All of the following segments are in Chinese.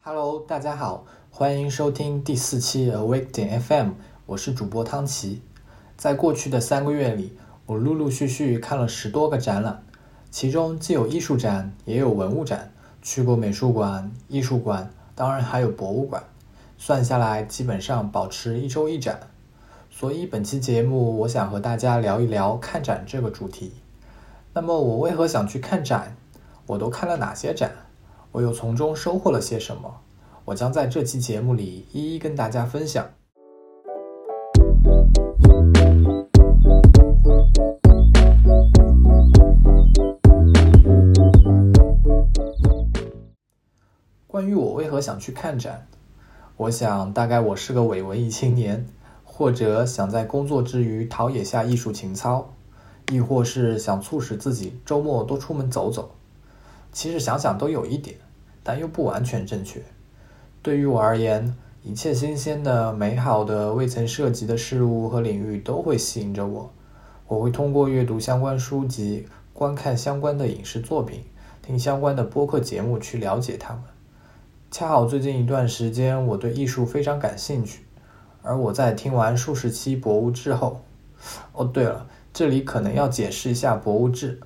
Hello，大家好，欢迎收听第四期 Awake 点 FM，我是主播汤奇。在过去的三个月里，我陆陆续续看了十多个展览，其中既有艺术展，也有文物展，去过美术馆、艺术馆，当然还有博物馆。算下来，基本上保持一周一展。所以本期节目，我想和大家聊一聊看展这个主题。那么，我为何想去看展？我都看了哪些展？我又从中收获了些什么？我将在这期节目里一一跟大家分享。关于我为何想去看展，我想大概我是个伪文艺青年，或者想在工作之余陶冶下艺术情操，亦或是想促使自己周末多出门走走。其实想想都有一点，但又不完全正确。对于我而言，一切新鲜的、美好的、未曾涉及的事物和领域都会吸引着我。我会通过阅读相关书籍、观看相关的影视作品、听相关的播客节目去了解他们。恰好最近一段时间，我对艺术非常感兴趣。而我在听完数十期博物志后，哦对了，这里可能要解释一下博物志。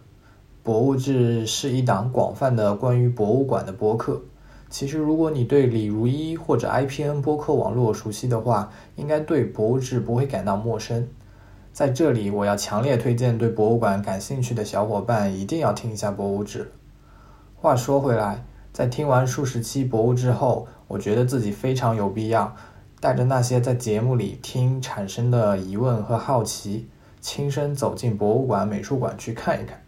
博物志是一档广泛的关于博物馆的播客。其实，如果你对李如一或者 IPN 播客网络熟悉的话，应该对博物志不会感到陌生。在这里，我要强烈推荐对博物馆感兴趣的小伙伴一定要听一下博物志。话说回来，在听完数十期博物志后，我觉得自己非常有必要带着那些在节目里听产生的疑问和好奇，亲身走进博物馆、美术馆去看一看。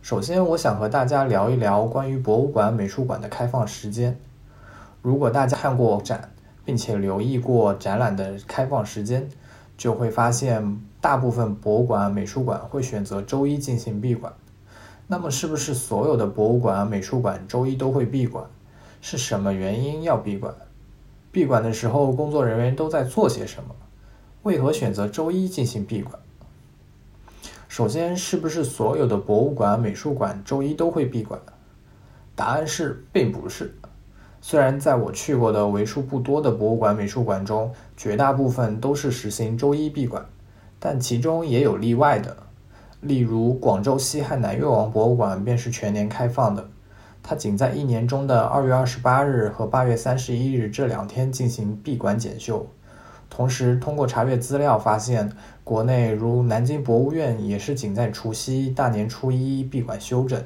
首先，我想和大家聊一聊关于博物馆、美术馆的开放时间。如果大家看过展，并且留意过展览的开放时间，就会发现大部分博物馆、美术馆会选择周一进行闭馆。那么，是不是所有的博物馆、美术馆周一都会闭馆？是什么原因要闭馆？闭馆的时候，工作人员都在做些什么？为何选择周一进行闭馆？首先，是不是所有的博物馆、美术馆周一都会闭馆？答案是，并不是。虽然在我去过的为数不多的博物馆、美术馆中，绝大部分都是实行周一闭馆，但其中也有例外的。例如，广州西汉南越王博物馆便是全年开放的，它仅在一年中的二月二十八日和八月三十一日这两天进行闭馆检修。同时，通过查阅资料发现，国内如南京博物院也是仅在除夕、大年初一闭馆休整，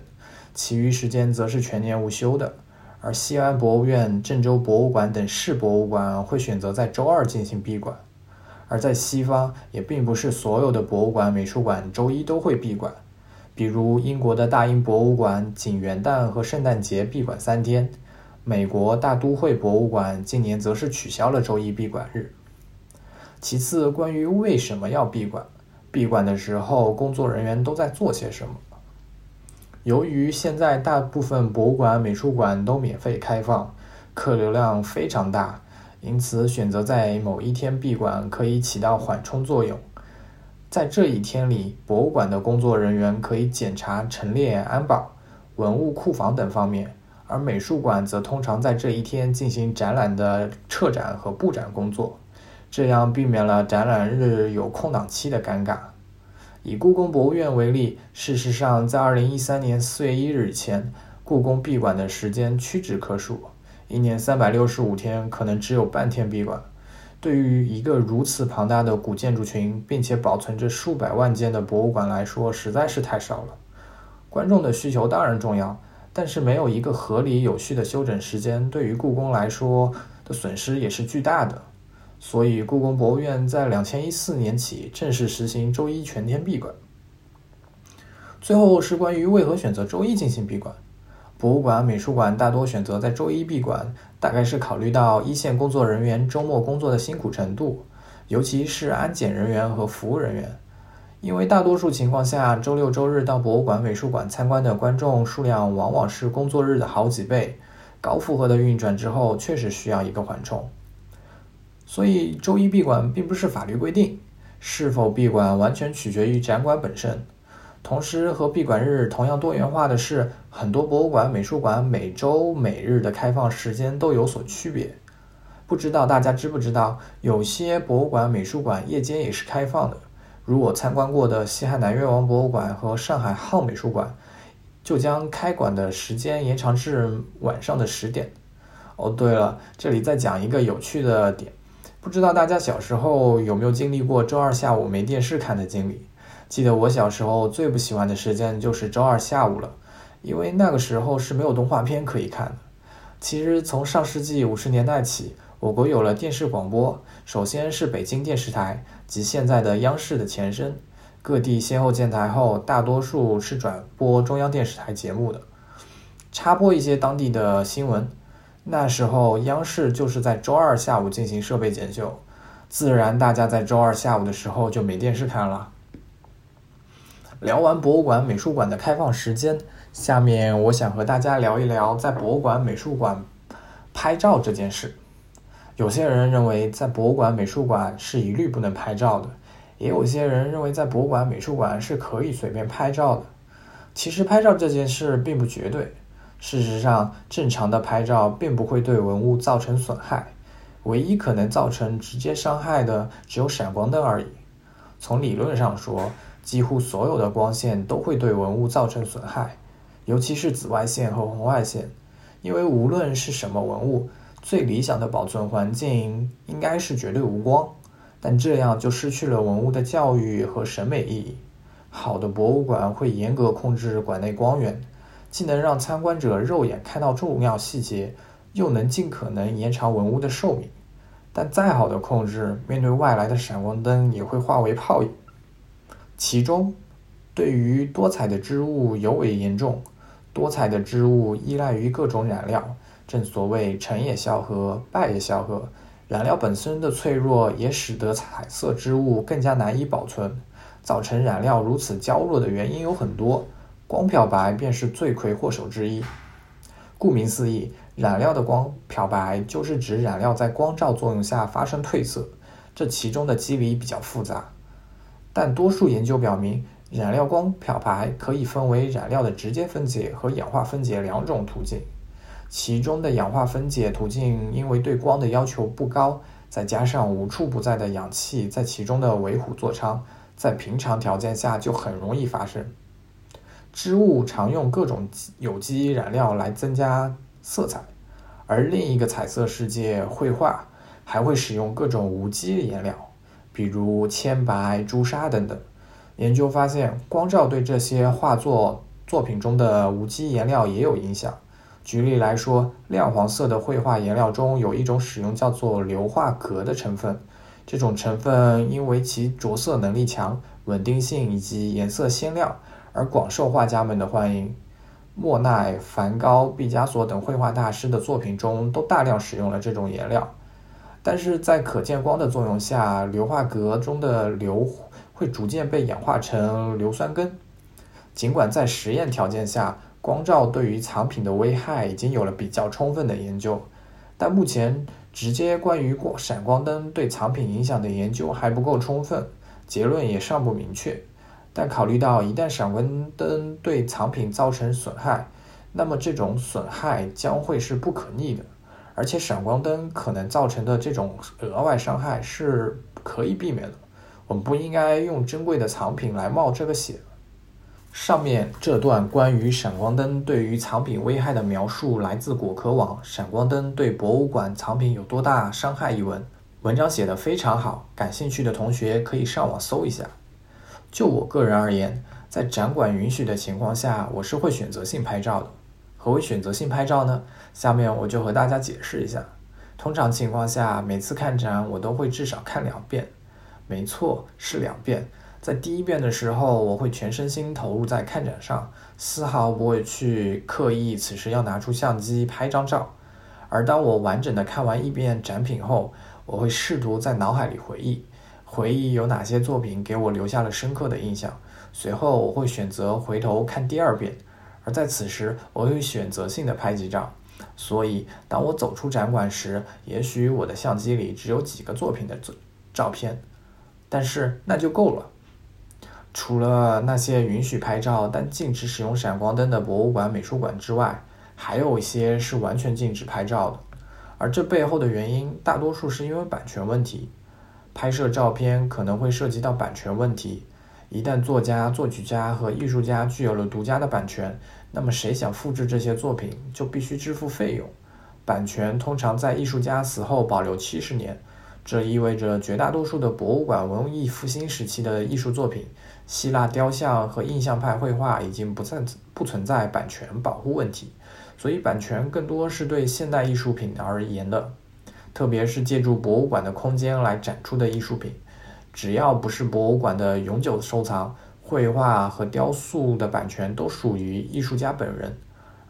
其余时间则是全年无休的。而西安博物院、郑州博物馆等市博物馆会选择在周二进行闭馆。而在西方，也并不是所有的博物馆、美术馆周一都会闭馆，比如英国的大英博物馆仅元旦和圣诞节闭馆三天，美国大都会博物馆今年则是取消了周一闭馆日。其次，关于为什么要闭馆，闭馆的时候工作人员都在做些什么？由于现在大部分博物馆、美术馆都免费开放，客流量非常大，因此选择在某一天闭馆可以起到缓冲作用。在这一天里，博物馆的工作人员可以检查陈列、安保、文物库房等方面，而美术馆则通常在这一天进行展览的撤展和布展工作。这样避免了展览日有空档期的尴尬。以故宫博物院为例，事实上，在二零一三年四月一日前，故宫闭馆的时间屈指可数，一年三百六十五天，可能只有半天闭馆。对于一个如此庞大的古建筑群，并且保存着数百万件的博物馆来说，实在是太少了。观众的需求当然重要，但是没有一个合理有序的休整时间，对于故宫来说的损失也是巨大的。所以，故宫博物院在两千一四年起正式实行周一全天闭馆。最后是关于为何选择周一进行闭馆。博物馆、美术馆大多选择在周一闭馆，大概是考虑到一线工作人员周末工作的辛苦程度，尤其是安检人员和服务人员。因为大多数情况下，周六周日到博物馆、美术馆参观的观众数量往往是工作日的好几倍，高负荷的运转之后，确实需要一个缓冲。所以周一闭馆并不是法律规定，是否闭馆完全取决于展馆本身。同时，和闭馆日同样多元化的是，很多博物馆、美术馆每周每日的开放时间都有所区别。不知道大家知不知道，有些博物馆、美术馆夜间也是开放的。如我参观过的西汉南越王博物馆和上海浩美术馆，就将开馆的时间延长至晚上的十点。哦，对了，这里再讲一个有趣的点，不知道大家小时候有没有经历过周二下午没电视看的经历？记得我小时候最不喜欢的时间就是周二下午了，因为那个时候是没有动画片可以看的。其实从上世纪五十年代起，我国有了电视广播，首先是北京电视台及现在的央视的前身，各地先后建台后，大多数是转播中央电视台节目的，插播一些当地的新闻。那时候央视就是在周二下午进行设备检修，自然大家在周二下午的时候就没电视看了。聊完博物馆、美术馆的开放时间，下面我想和大家聊一聊在博物馆、美术馆拍照这件事。有些人认为在博物馆、美术馆是一律不能拍照的，也有些人认为在博物馆、美术馆是可以随便拍照的。其实拍照这件事并不绝对。事实上，正常的拍照并不会对文物造成损害，唯一可能造成直接伤害的只有闪光灯而已。从理论上说，几乎所有的光线都会对文物造成损害，尤其是紫外线和红外线。因为无论是什么文物，最理想的保存环境应该是绝对无光，但这样就失去了文物的教育和审美意义。好的博物馆会严格控制馆内光源，既能让参观者肉眼看到重要细节，又能尽可能延长文物的寿命。但再好的控制，面对外来的闪光灯也会化为泡影。其中，对于多彩的织物尤为严重。多彩的织物依赖于各种染料，正所谓成也萧何，败也萧何。染料本身的脆弱也使得彩色织物更加难以保存。造成染料如此娇弱的原因有很多，光漂白便是罪魁祸首之一。顾名思义，染料的光漂白就是指染料在光照作用下发生褪色，这其中的机理比较复杂。但多数研究表明，染料光漂白可以分为染料的直接分解和氧化分解两种途径。其中的氧化分解途径因为对光的要求不高，再加上无处不在的氧气在其中的为虎作伥，在平常条件下就很容易发生。织物常用各种有机染料来增加色彩，而另一个彩色世界绘画还会使用各种无机颜料。比如铅白、朱砂等等，研究发现，光照对这些画作作品中的无机颜料也有影响。举例来说，亮黄色的绘画颜料中有一种使用叫做硫化镉的成分，这种成分因为其着色能力强、稳定性以及颜色鲜亮而广受画家们的欢迎。莫奈、梵高、毕加索等绘画大师的作品中都大量使用了这种颜料。但是在可见光的作用下，硫化镉中的硫会逐渐被氧化成硫酸根。尽管在实验条件下，光照对于藏品的危害已经有了比较充分的研究，但目前直接关于光闪光灯对藏品影响的研究还不够充分，结论也尚不明确。但考虑到一旦闪光灯对藏品造成损害，那么这种损害将会是不可逆的。而且闪光灯可能造成的这种额外伤害是可以避免的，我们不应该用珍贵的藏品来冒这个险。上面这段关于闪光灯对于藏品危害的描述来自果壳网《闪光灯对博物馆藏品有多大伤害》一文，文章写得非常好，感兴趣的同学可以上网搜一下。就我个人而言，在展馆允许的情况下，我是会选择性拍照的。何为选择性拍照呢？下面我就和大家解释一下。通常情况下，每次看展我都会至少看两遍。没错，是两遍。在第一遍的时候，我会全身心投入在看展上，丝毫不会去刻意此时要拿出相机拍张照。而当我完整的看完一遍展品后，我会试图在脑海里回忆，回忆有哪些作品给我留下了深刻的印象。随后我会选择回头看第二遍。而在此时，我会选择性的拍几张，所以当我走出展馆时，也许我的相机里只有几个作品的照照片，但是那就够了。除了那些允许拍照但禁止使用闪光灯的博物馆、美术馆之外，还有一些是完全禁止拍照的。而这背后的原因，大多数是因为版权问题。拍摄照片可能会涉及到版权问题，一旦作家、作曲家和艺术家具有了独家的版权，那么谁想复制这些作品就必须支付费用。版权通常在艺术家死后保留七十年，这意味着绝大多数的博物馆文艺复兴时期的艺术作品。希腊雕像和印象派绘画已经不再不存在版权保护问题，所以版权更多是对现代艺术品而言的，特别是借助博物馆的空间来展出的艺术品，只要不是博物馆的永久收藏，绘画和雕塑的版权都属于艺术家本人。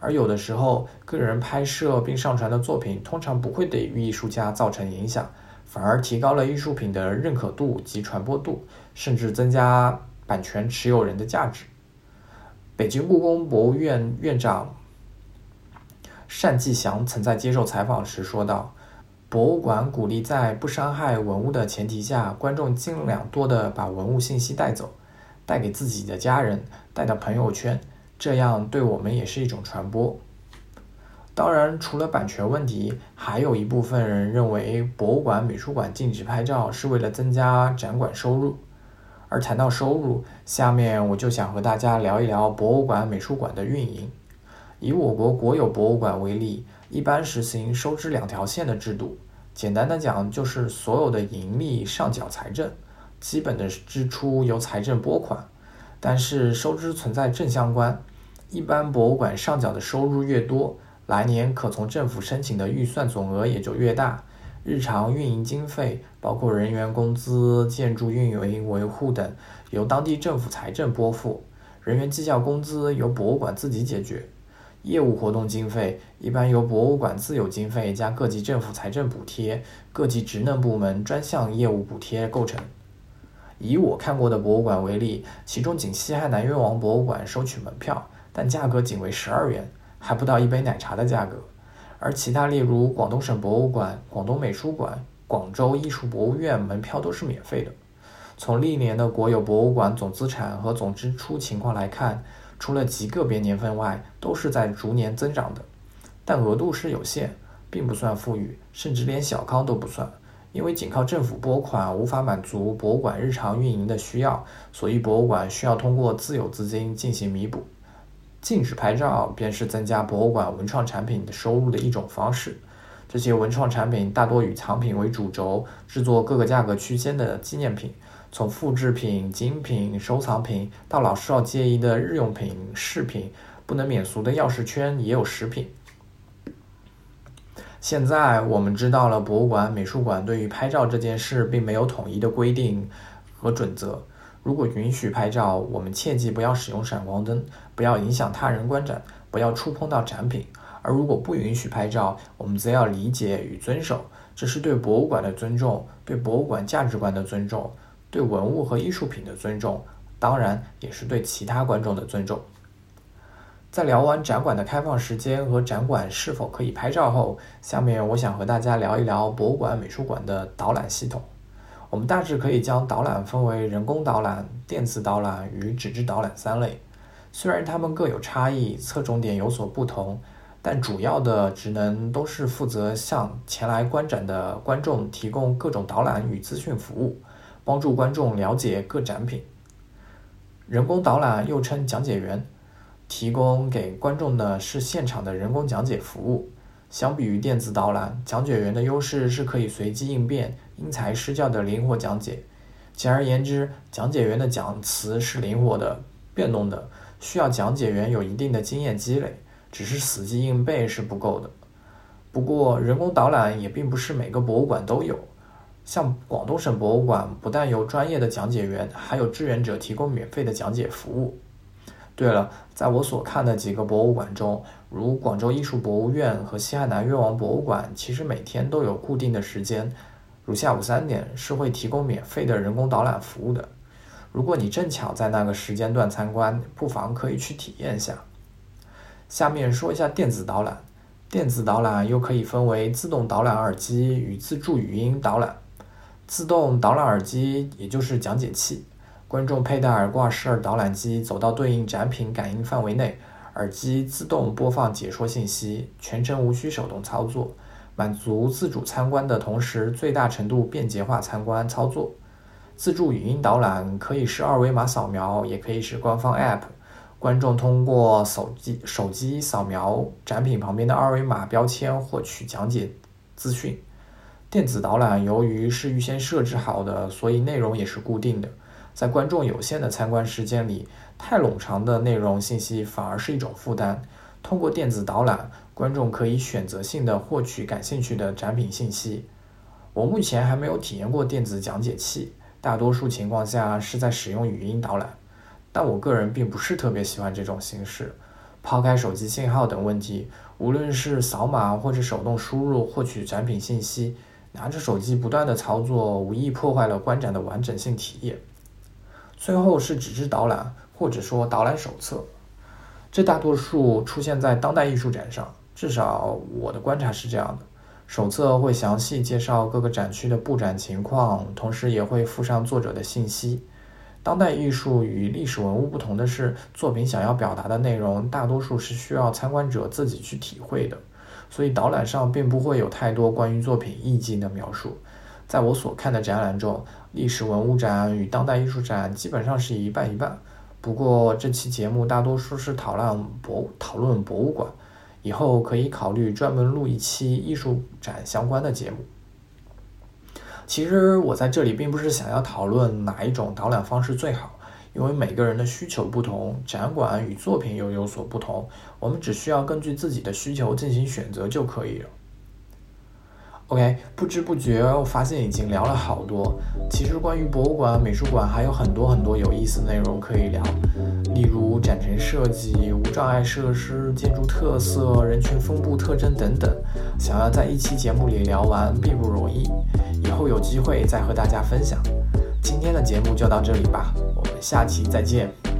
而有的时候，个人拍摄并上传的作品通常不会对艺术家造成影响，反而提高了艺术品的认可度及传播度，甚至增加。版权持有人的价值。北京故宫博物院院长单霁翔曾在接受采访时说道：“博物馆鼓励在不伤害文物的前提下，观众尽量多的把文物信息带走，带给自己的家人，带到朋友圈，这样对我们也是一种传播。”当然，除了版权问题，还有一部分人认为，博物馆、美术馆禁止拍照是为了增加展馆收入。而谈到收入，下面我就想和大家聊一聊博物馆、美术馆的运营。以我国国有博物馆为例，一般实行收支两条线的制度。简单的讲，就是所有的盈利上缴财政，基本的支出由财政拨款。但是收支存在正相关，一般博物馆上缴的收入越多，来年可从政府申请的预算总额也就越大。日常运营经费包括人员工资、建筑运营维护等，由当地政府财政拨付；人员绩效工资由博物馆自己解决；业务活动经费一般由博物馆自有经费加各级政府财政补贴、各级职能部门专项业务补贴构成。以我看过的博物馆为例，其中仅西汉南越王博物馆收取门票，但价格仅为十二元，还不到一杯奶茶的价格。而其他例如广东省博物馆、广东美术馆、广州艺术博物院门票都是免费的。从历年的国有博物馆总资产和总支出情况来看，除了极个别年份外，都是在逐年增长的。但额度是有限，并不算富裕，甚至连小康都不算。因为仅靠政府拨款无法满足博物馆日常运营的需要，所以博物馆需要通过自有资金进行弥补。禁止拍照便是增加博物馆文创产品的收入的一种方式。这些文创产品大多以藏品为主轴，制作各个价格区间的纪念品，从复制品、精品、收藏品到老少皆宜的日用品、饰品，不能免俗的钥匙圈也有食品。现在我们知道了，博物馆、美术馆对于拍照这件事并没有统一的规定和准则。如果允许拍照，我们切记不要使用闪光灯，不要影响他人观展，不要触碰到展品；而如果不允许拍照，我们则要理解与遵守。这是对博物馆的尊重，对博物馆价值观的尊重，对文物和艺术品的尊重，当然也是对其他观众的尊重。在聊完展馆的开放时间和展馆是否可以拍照后，下面我想和大家聊一聊博物馆、美术馆的导览系统。我们大致可以将导览分为人工导览、电子导览与纸质导览三类。虽然它们各有差异，侧重点有所不同，但主要的职能都是负责向前来观展的观众提供各种导览与资讯服务，帮助观众了解各展品。人工导览又称讲解员，提供给观众的是现场的人工讲解服务。相比于电子导览，讲解员的优势是可以随机应变、因材施教的灵活讲解。简而言之，讲解员的讲词是灵活的、变动的，需要讲解员有一定的经验积累，只是死记硬背是不够的。不过，人工导览也并不是每个博物馆都有，像广东省博物馆，不但有专业的讲解员，还有志愿者提供免费的讲解服务。对了，在我所看的几个博物馆中，如广州艺术博物院和西汉南越王博物馆，其实每天都有固定的时间，如下午三点是会提供免费的人工导览服务的。如果你正巧在那个时间段参观，不妨可以去体验下。下面说一下电子导览。电子导览又可以分为自动导览耳机与自助语音导览。自动导览耳机也就是讲解器，观众佩戴耳挂式导览机走到对应展品感应范围内，耳机自动播放解说信息，全程无需手动操作，满足自主参观的同时，最大程度便捷化参观操作。自助语音导览可以是二维码扫描，也可以是官方 App，观众通过手机手机扫描展品旁边的二维码标签获取讲解资讯。电子导览由于是预先设置好的，所以内容也是固定的。在观众有限的参观时间里，太冗长的内容信息反而是一种负担。通过电子导览，观众可以选择性的获取感兴趣的展品信息。我目前还没有体验过电子讲解器，大多数情况下是在使用语音导览。但我个人并不是特别喜欢这种形式。抛开手机信号等问题，无论是扫码或者手动输入获取展品信息。拿着手机不断的操作，无意破坏了观展的完整性体验。最后是纸质导览，或者说导览手册，这大多数出现在当代艺术展上，至少我的观察是这样的。手册会详细介绍各个展区的布展情况，同时也会附上作者的信息。当代艺术与历史文物不同的是，作品想要表达的内容，大多数是需要参观者自己去体会的。所以导览上并不会有太多关于作品意境的描述。在我所看的展览中，历史文物展与当代艺术展基本上是一半一半。不过这期节目大多数是讨论博讨论博物馆，以后可以考虑专门录一期艺术展相关的节目。其实我在这里并不是想要讨论哪一种导览方式最好。因为每个人的需求不同，展馆与作品又有所不同，我们只需要根据自己的需求进行选择就可以了。OK，不知不觉我发现已经聊了好多。其实关于博物馆、美术馆还有很多很多有意思内容可以聊，例如展陈设计、无障碍设施、建筑特色、人群分布特征等等。想要在一期节目里聊完并不容易，以后有机会再和大家分享。今天的节目就到这里吧，下期再见。